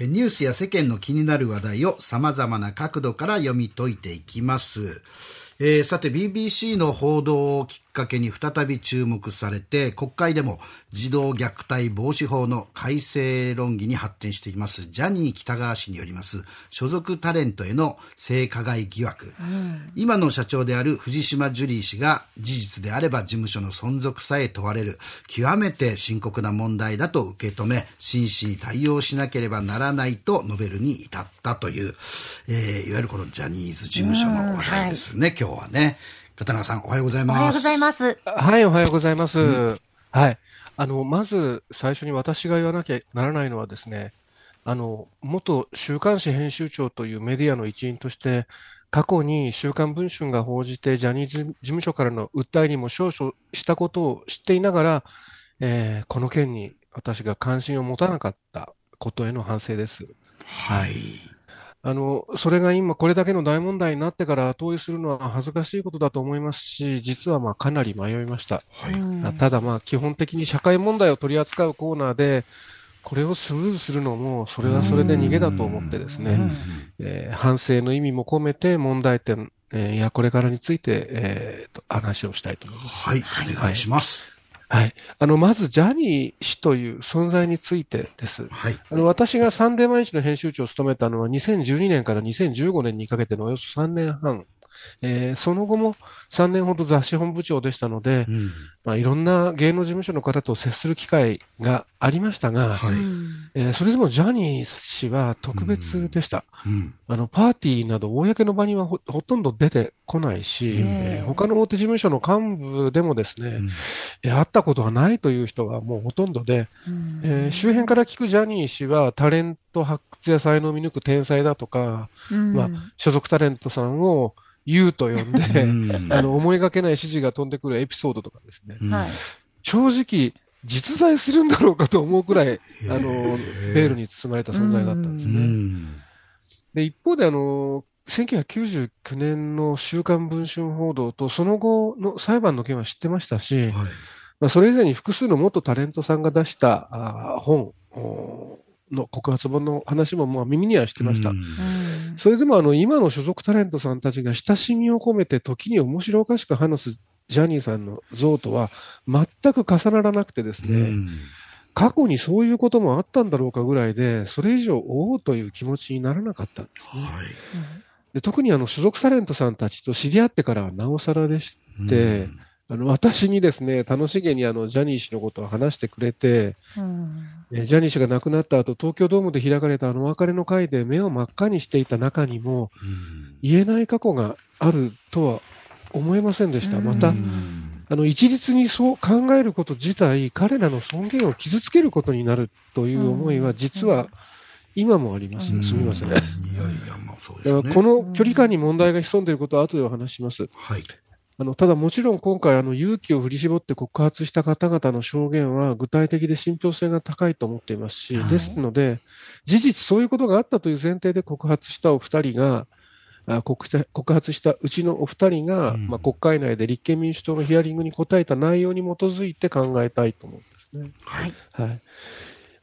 ニュースや世間の気になる話題を様々な角度から読み解いていきます。えー、さて BBC の報道をきっかけに再び注目されて国会でも児童虐待防止法の改正論議に発展していますジャニー喜多川氏によります所属タレントへの性加害疑惑、うん、今の社長である藤島ジュリー氏が事実であれば事務所の存続さえ問われる極めて深刻な問題だと受け止め真摯に対応しなければならないと述べるに至ったという、えー、いわゆるこのジャニーズ事務所の話題ですね、今日はね。片中さん、おはようございます。おはようございます。はい、おはようございます。うん、はい。あの、まず最初に私が言わなきゃならないのはですね、あの、元週刊誌編集長というメディアの一員として、過去に週刊文春が報じて、ジャニーズ事務所からの訴えにも少々したことを知っていながら、えー、この件に私が関心を持たなかったことへの反省です。はい。あの、それが今これだけの大問題になってから投与するのは恥ずかしいことだと思いますし、実はまあかなり迷いました。はい、ただまあ基本的に社会問題を取り扱うコーナーで、これをスルーするのも、それはそれで逃げだと思ってですね、えー、反省の意味も込めて問題点、えー、いや、これからについて、えー、と話をしたいと思います。はい、お願いします。はい。あの、まず、ジャニー氏という存在についてです。はい。あの、私がサンデー毎日の編集長を務めたのは2012年から2015年にかけてのおよそ3年半えー、その後も3年ほど雑誌本部長でしたので、うん、まあ、いろんな芸能事務所の方と接する機会がありましたが、はい、えー、それでもジャニー氏は特別でした、うん。うん、あのパーティーなど公の場にはほとんど出てこないし、えー、他の大手事務所の幹部でもですね、え会ったことがないという人がもうほとんどで、え周辺から聞くジャニー氏はタレント発掘や才能を見抜く天才だとか、まあ、所属タレントさんを言うと呼んで、あの思いがけない指示が飛んでくるエピソードとかですね、正直、実在するんだろうかと思うくらい、あの、ベールに包まれた存在だったんですね。で、一方で、あの、1999年の週刊文春報道と、その後の裁判の件は知ってましたし、はい、まあ、それ以前に複数の元タレントさんが出したあ本の告発本の話もまあ耳にはしてました。それでもあの今の所属タレントさんたちが親しみを込めて時に面白おかしく話すジャニーさんの像とは全く重ならなくてですね、過去にそういうこともあったんだろうかぐらいで、それ以上、おおという気持ちにならなかったんですね。はい、で特にあの所属タレントさんたちと知り合ってからはなおさらでして、あの私にですね楽しげにあのジャニー氏のことを話してくれて、うん、ジャニー氏が亡くなった後東京ドームで開かれたあのお別れの会で目を真っ赤にしていた中にも、うん、言えない過去があるとは思えませんでした。また、あの一律にそう考えること自体、彼らの尊厳を傷つけることになるという思いは、実は今もあります。すみません。いやいや、まあそうですね。この距離感に問題が潜んでいることは後でお話します。はい。あのただもちろん今回勇気を振り絞って告発した方々の証言は具体的で信憑性が高いと思っていますし、はい、ですので事実そういうことがあったという前提で告発したお二人が告発したうちのお二人が、うん、まあ、国会内で立憲民主党のヒアリングに答えた内容に基づいて考えたいと思うんですね。はい、はい。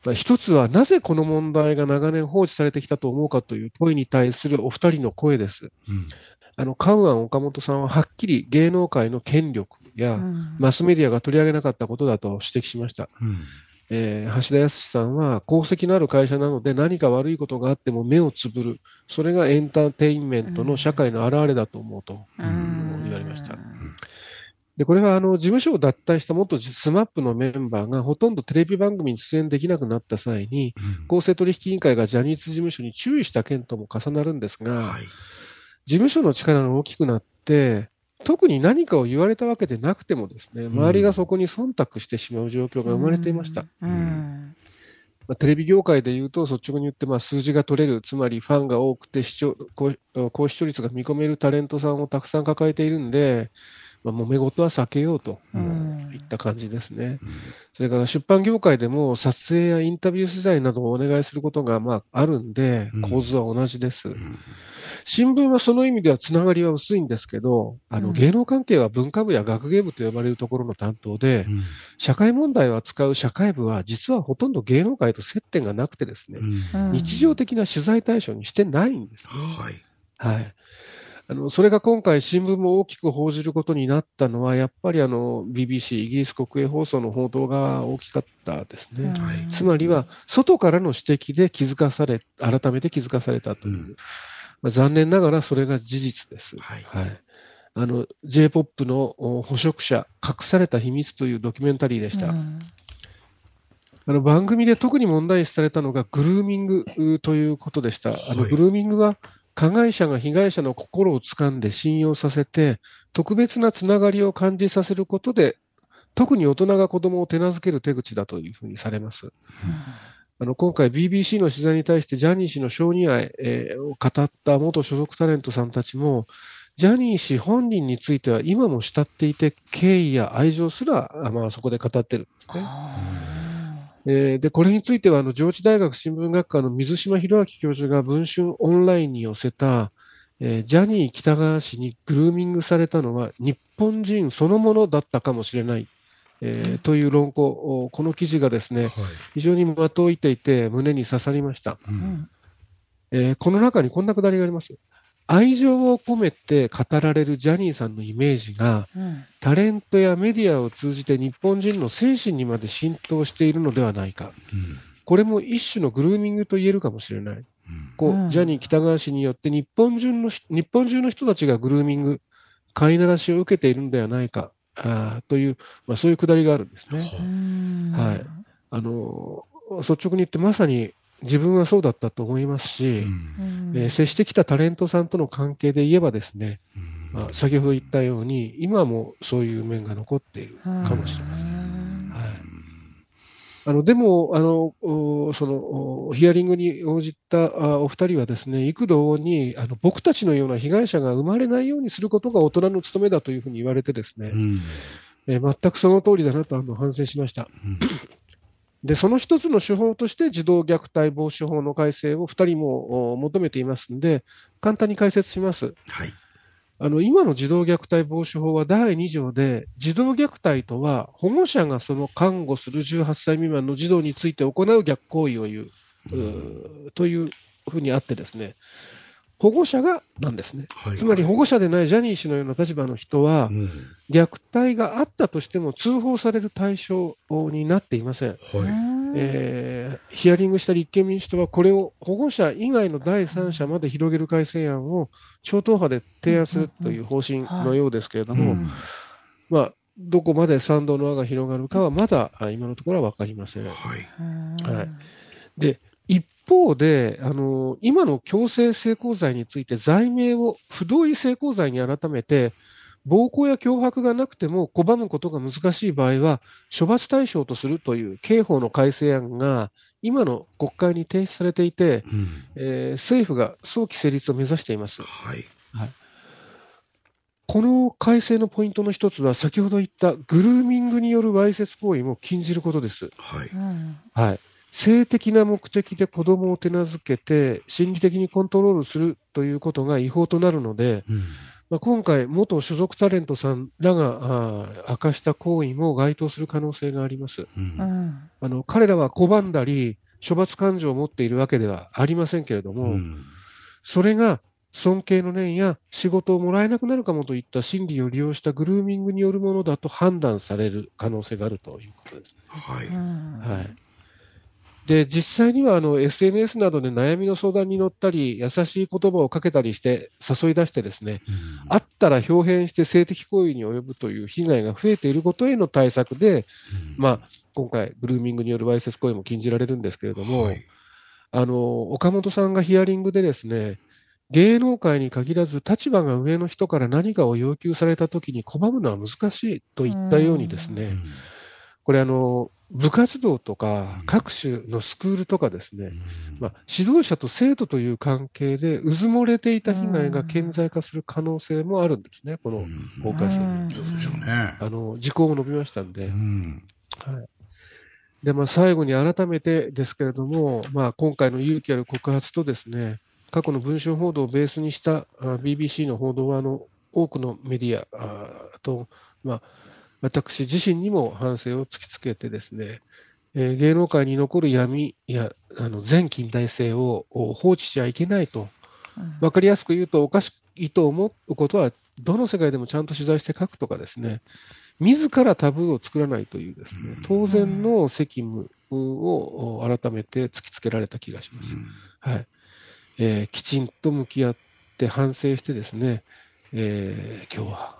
まあ、一つはなぜこの問題が長年放置されてきたと思うかという問いに対するお二人の声です。うんあの、カウアン岡本さんははっきり芸能界の権力や、マスメディアが取り上げなかったことだと指摘しました。うんえー、橋田康さんは功績のある会社なので何か悪いことがあっても目をつぶる。それがエンターテインメントの社会の表れだと思うと、うん、言われました。で、これはあの事務所を脱退した元 SMAP のメンバーがほとんどテレビ番組に出演できなくなった際に、うん、公正取引委員会がジャニーズ事務所に注意した件とも重なるんですが、はい事務所の力が大きくなって、特に何かを言われたわけでなくてもですね、周りがそこに忖度してしまう状況が生まれていました。うん。まあ、テレビ業界でいうと、率直に言って、まあ、数字が取れる、つまりファンが多くて視聴高視聴率が見込めるタレントさんをたくさん抱えているんで、まあ、揉め事は避けようといった感じですね。うん、それから出版業界でも撮影やインタビュー取材などをお願いすることがまああるんで、構図は同じです。うん新聞はその意味ではつながりは薄いんですけど、あの、芸能関係は文化部や学芸部と呼ばれるところの担当で、うん、社会問題を扱う社会部は実はほとんど芸能界と接点がなくてですね、うん、日常的な取材対象にしてないんですね。はい。はい。あの、それが今回新聞も大きく報じることになったのは、やっぱりあの、BBC、イギリス国営放送の報道が大きかったですね。つまりは、外からの指摘で気づかされ、改めて気づかされたという。うん、まあ、残念ながらそれが事実です。はい。はい、あの、J-POP の捕食者、隠された秘密というドキュメンタリーでした。うんあの番組で特に問題視されたのがグルーミングということでした。あのグルーミングは加害者が被害者の心を掴んで信用させて、特別なつながりを感じさせることで、特に大人が子供を手なずける手口だというふうにされます。うんあの今回 BBC の取材に対してジャニー氏の承認愛、えー、を語った元所属タレントさんたちも、ジャニー氏本人については今も慕っていて、敬意や愛情すら、まあ、そこで語ってるんですね。えー、で、これについては、あの、上智大学新聞学科の水島博明教授が文春オンラインに寄せた、えー、ジャニー喜多川氏にグルーミングされたのは日本人そのものだったかもしれない、えー、という論考、この記事がですね、はい、非常に的を射っていて胸に刺さりました。うん、えー、この中にこんなくだりがあります。愛情を込めて語られるジャニーさんのイメージが、うん、タレントやメディアを通じて日本人の精神にまで浸透しているのではないか、うん、これも一種のグルーミングと言えるかもしれない、うん、こうジャニー喜多川氏によって日本中の日本中の人たちがグルーミング、飼いならしを受けているのではないかあという、まあ、そういうくだりがあるんですね。はい、あの率直に言ってまさに自分はそうだったと思いますし、うん、えー、接してきたタレントさんとの関係で言えばですね、うん、まあ、先ほど言ったように、今もそういう面が残っているかもしれません。はい、あのでもあのその、ヒアリングに応じたお二人はですね、幾度にあの僕たちのような被害者が生まれないようにすることが大人の務めだというふうに言われてですね、うん、えー、全くその通りだなとあの反省しました。で、その一つの手法として児童虐待防止法の改正を2人も求めていますので、簡単に解説します。はい。あの、今の児童虐待防止法は第2条で、児童虐待とは保護者がその看護する18歳未満の児童について行う逆行為を言う、うというふうにあってですね、保護者がなんですね、はい、つまり保護者でないジャニー氏のような立場の人は、うん、虐待があったとしても通報される対象になっていません。はいえー、ヒアリングした立憲民主党は、これを保護者以外の第三者まで広げる改正案を超党派で提案するという方針のようですけれども、まあ、どこまで賛同の輪が広がるかはまだ今のところは分かりません。はい、はい、で一方で、あの、今の強制性交罪について罪名を不同意性交罪に改めて、暴行や脅迫がなくても拒むことが難しい場合は、処罰対象とするという刑法の改正案が、今の国会に提出されていて、うん、えー、政府が早期成立を目指しています。はい、はい、この改正のポイントの一つは、先ほど言ったグルーミングによるわいせつ行為も禁じることです。はい、はい。性的な目的で子供を手なずけて、心理的にコントロールするということが違法となるので、うん、まあ、今回、元所属タレントさんらが明かした行為も該当する可能性があります。うん、あの彼らは拒んだり、処罰感情を持っているわけではありませんけれども、うん、それが尊敬の念や仕事をもらえなくなるかもといった心理を利用したグルーミングによるものだと判断される可能性があるということです、ね。はい、はいで、実際にはあの SNS などで悩みの相談に乗ったり、優しい言葉をかけたりして誘い出してですね、うん、あったら表変して性的行為に及ぶという被害が増えていることへの対策で、うん、まあ、今回、グルーミングによるわいせつ行為も禁じられるんですけれども、はい、あの、岡本さんがヒアリングでですね、芸能界に限らず立場が上の人から何かを要求されたときに拒むのは難しいといったようにですね、うん、これあの、部活動とか各種のスクールとかですね、まあ、指導者と生徒という関係でうずもれていた被害が顕在化する可能性もあるんですね、この法改正に。あの時効も伸びましたんで。はい。でまあ、最後に改めてですけれども、まあ、今回の勇気ある告発とですね過去の文春報道をベースにした BBC の報道はあの多くのメディアと、まあ、私自身にも反省を突きつけてですね、えー、芸能界に残る闇やあの全近代性を放置しちゃいけないと、分かりやすく言うと、おかしいと思うことは、どの世界でもちゃんと取材して書くとかですね、自らタブーを作らないというですね、当然の責務を改めて突きつけられた気がします。はい。えー、きちんと向き合って反省してですね、えー、今日は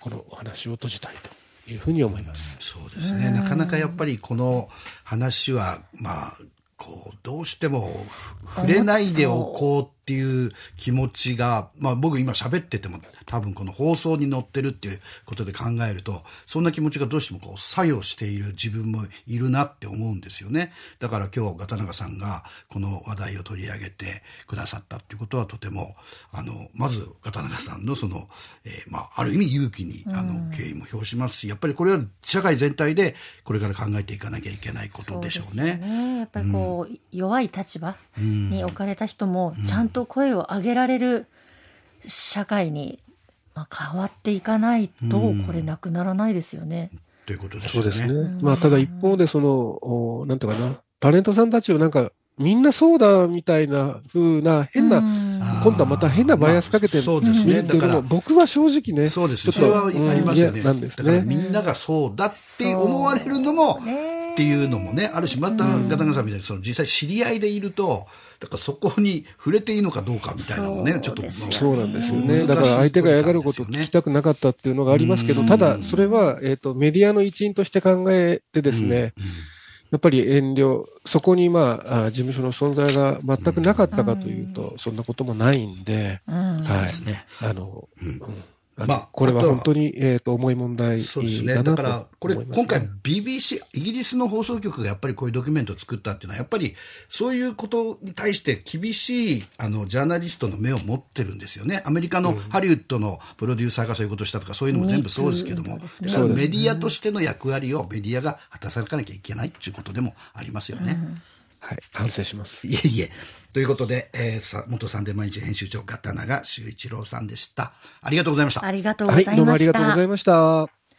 このお話を閉じたいというふうに思います。そうですね。なかなかやっぱりこの話は、まあ、こう、どうしても触れないでおこうっていう気持ちが、まあ僕今喋ってても多分この放送に載ってるっていうことで考えると、そんな気持ちがどうしてもこう作用している自分もいるなって思うんですよね。だから今日ガタナガさんがこの話題を取り上げてくださったっていうことはとても、あの、まずガタナガさんのその、えー、まあある意味勇気に、あの、敬意も表しますし、やっぱりこれは社会全体でこれから考えていかなきゃいけないことでしょうね。うねやっぱりこう、うん、弱い立場に置かれた人もちゃんと声を上げられる社会にまあ、変わっていかないと、これなくならないですよね。ということですね。そうですね。まあ、ただ一方で、その、おなんていうかな、タレントさんたちをなんか、みんなそうだみたいな風な変な、今度はまた変なバイアスかけてる、まあ、そうですね。だから僕は正直ね、そうですそれはありますよね。なんですね。みんながそうだって思われるのも、っていうのもね、あるし、また、ガタガさんみたいに、その実際知り合いでいると、だからそこに触れていいのかどうかみたいなのもね、ちょっと、そうなんですよね。だから相手が嫌がることを聞きたくなかったっていうのがありますけど、ただ、それは、えっ、と、メディアの一員として考えてですね、やっぱり遠慮、そこにまあ、事務所の存在が全くなかったかというと、そんなこともないんで、はい。あの、うんまあ、これは本当に、えっ、ー、と、重い問題そうですね。だから、これ、今回 BBC、イギリスの放送局がやっぱりこういうドキュメントを作ったっていうのは、やっぱりそういうことに対して厳しい、あの、ジャーナリストの目を持ってるんですよね。アメリカのハリウッドのプロデューサーがそういうことをしたとか、そういうのも全部そうですけども、メディアとしての役割をメディアが果たさなきゃいけないっていうことでもありますよね。うんはい、反省します。いえいえ。ということで、えー、さ元サンデー毎日編集長、ガタナが修一郎さんでした。ありがとうございました。ありがとうございました。はい、どうもありがとうございました。